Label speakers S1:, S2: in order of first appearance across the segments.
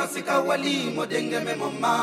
S1: masika wali modenge me mama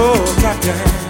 S2: Oh, Captain.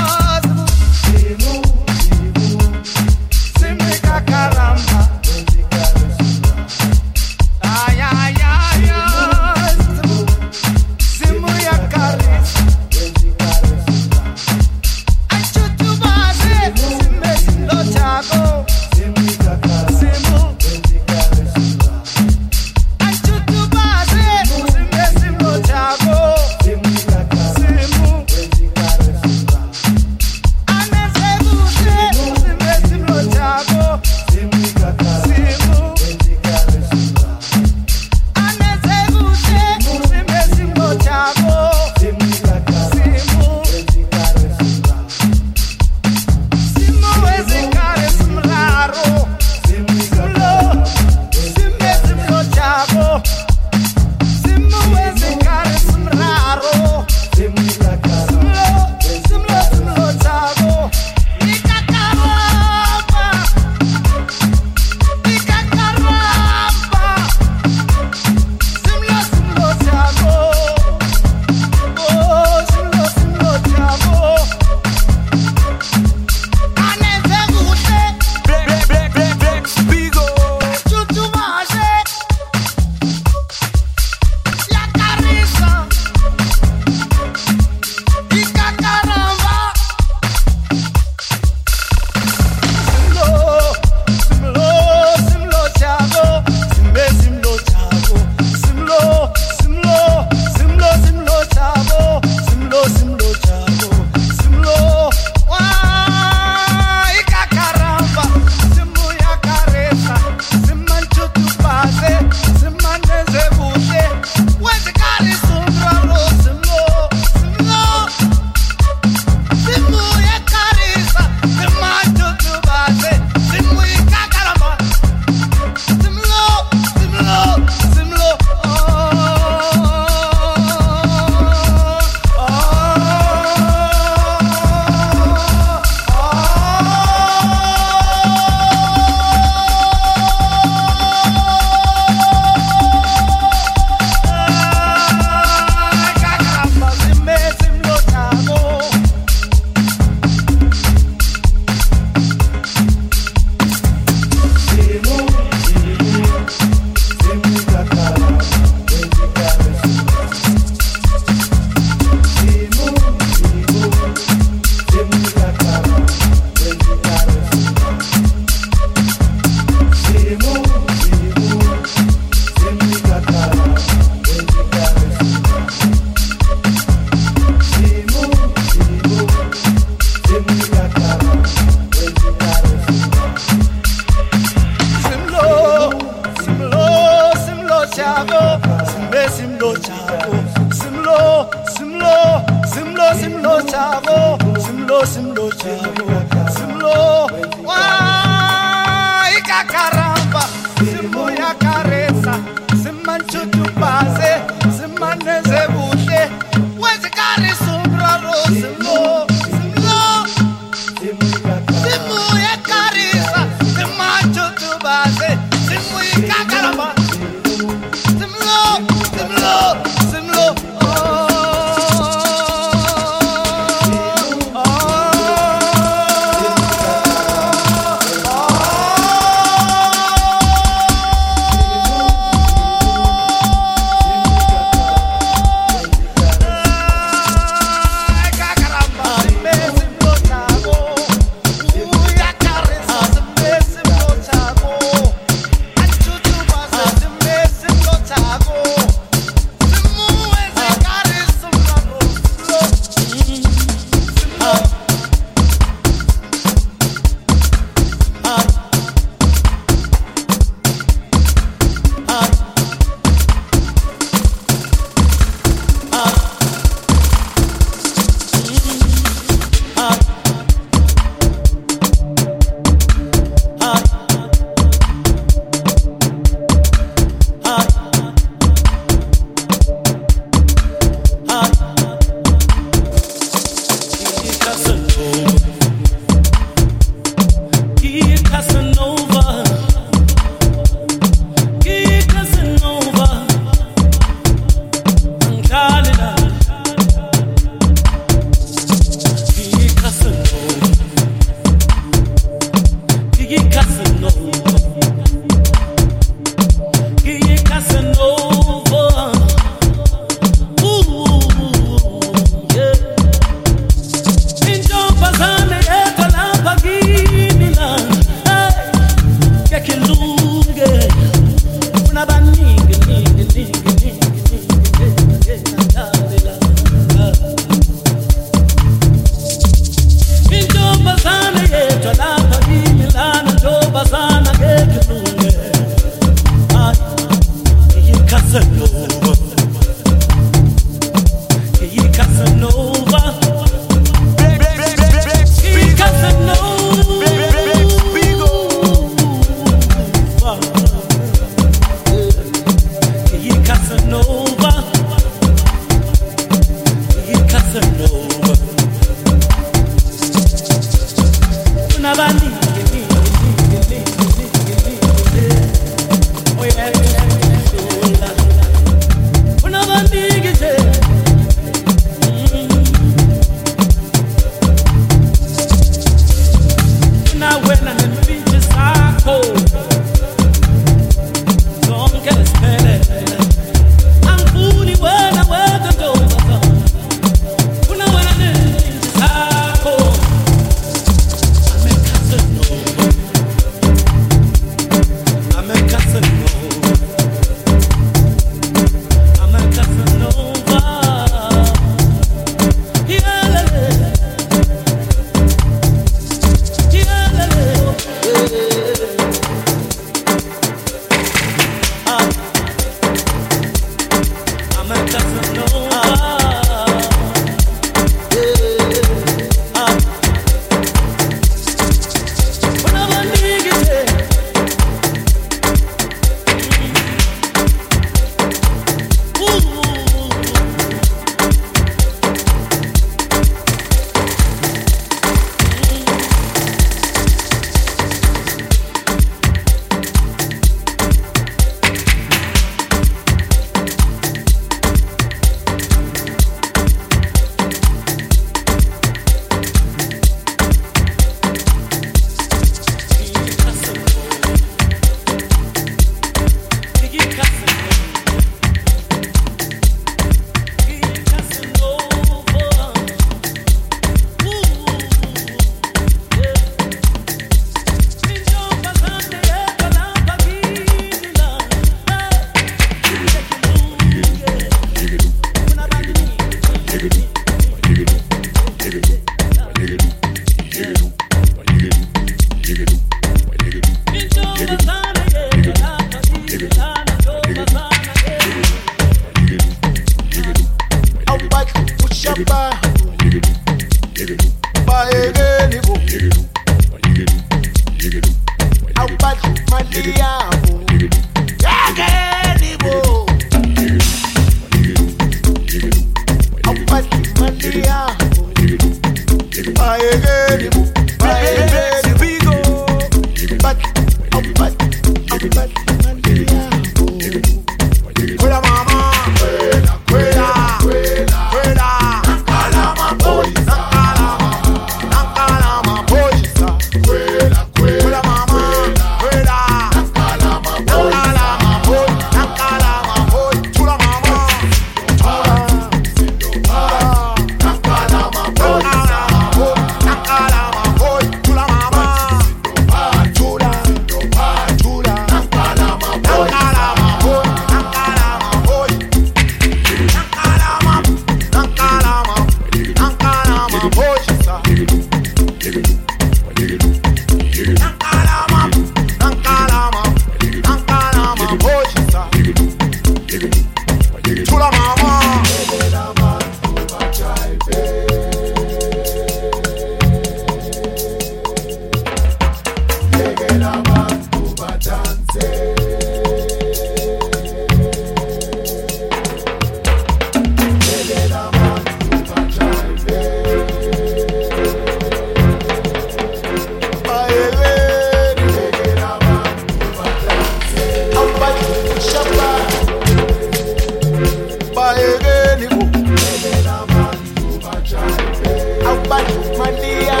S3: familia.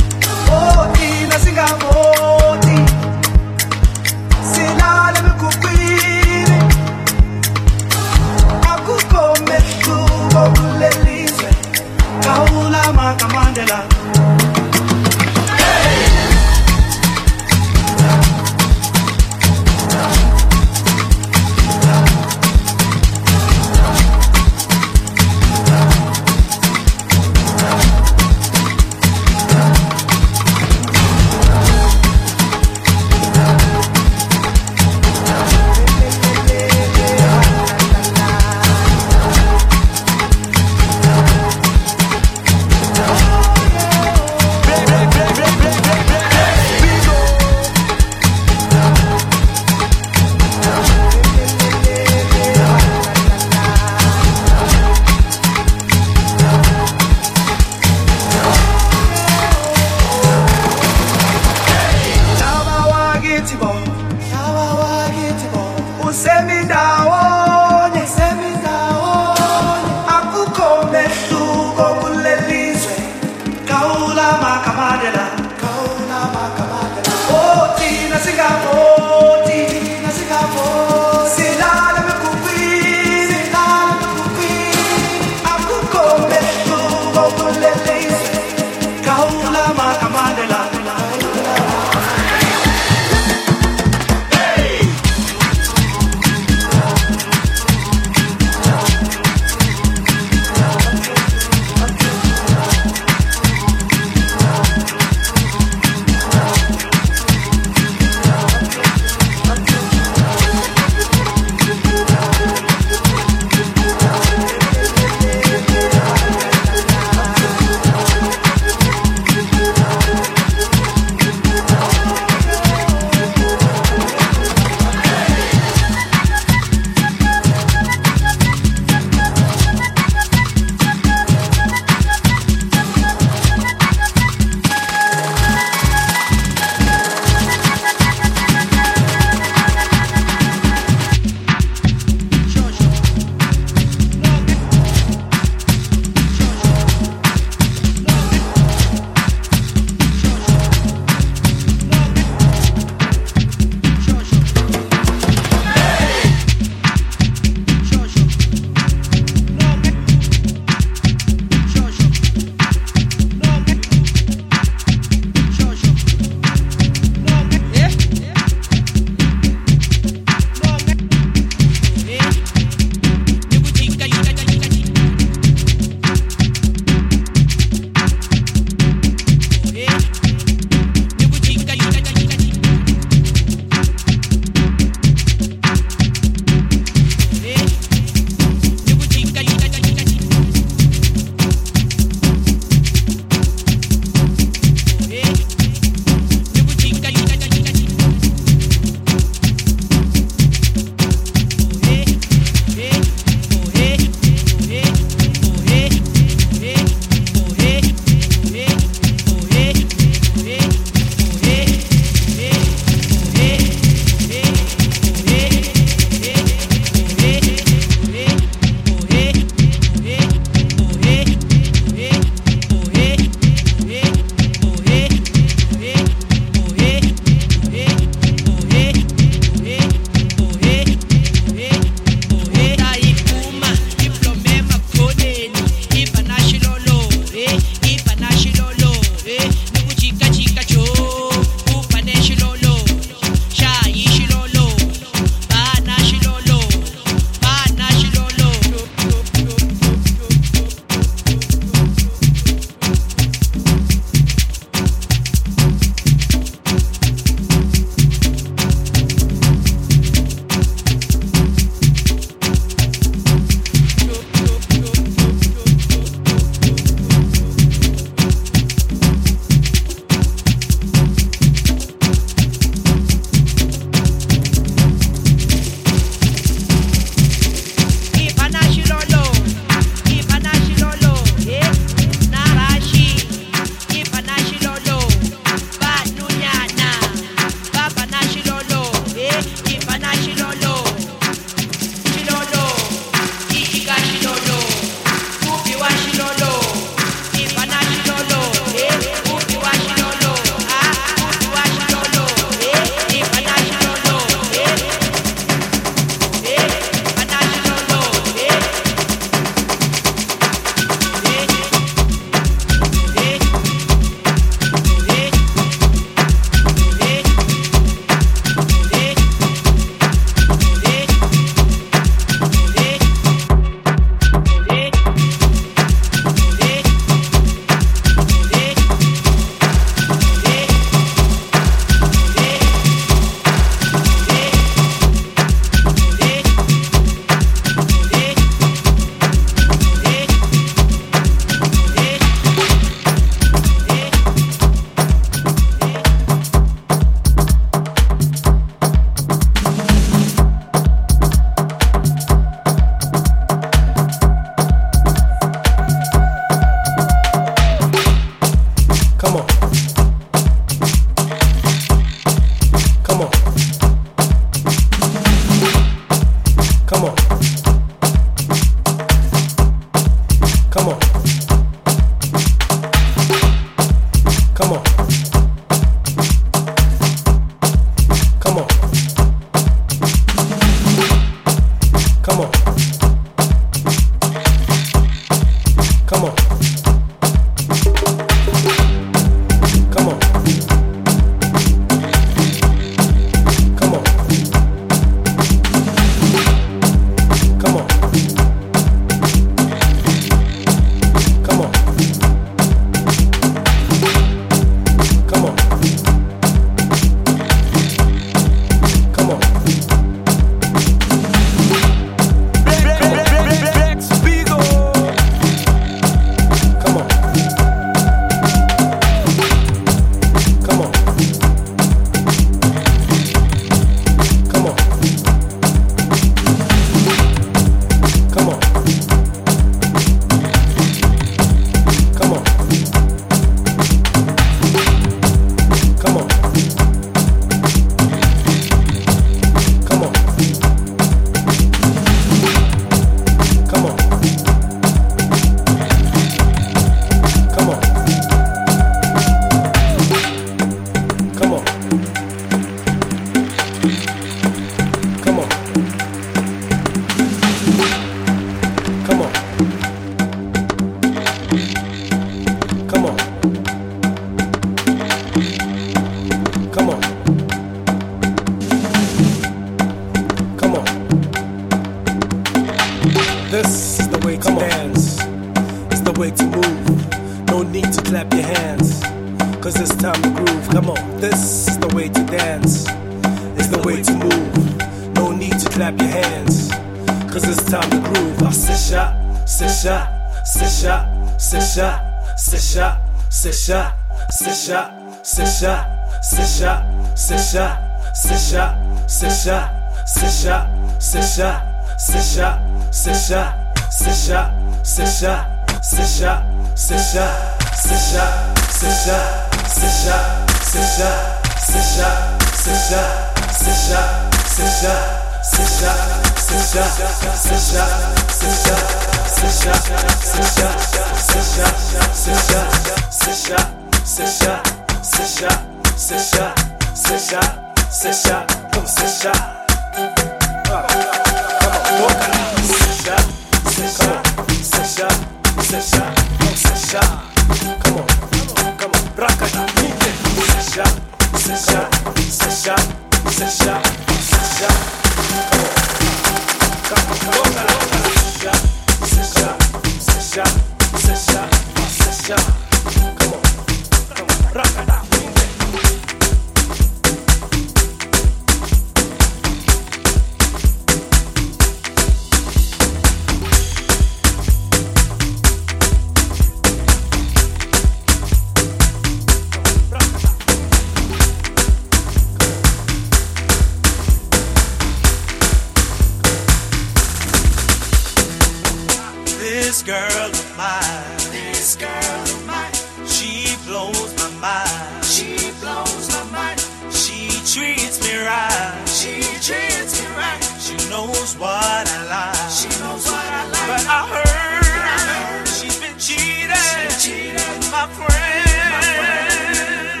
S4: knows
S3: what I
S4: like.
S3: She
S4: knows what
S3: I like. But I heard,
S4: she's been cheating,
S3: cheating my friend.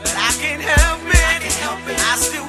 S3: But I can't help it. I,
S4: can't help it. I still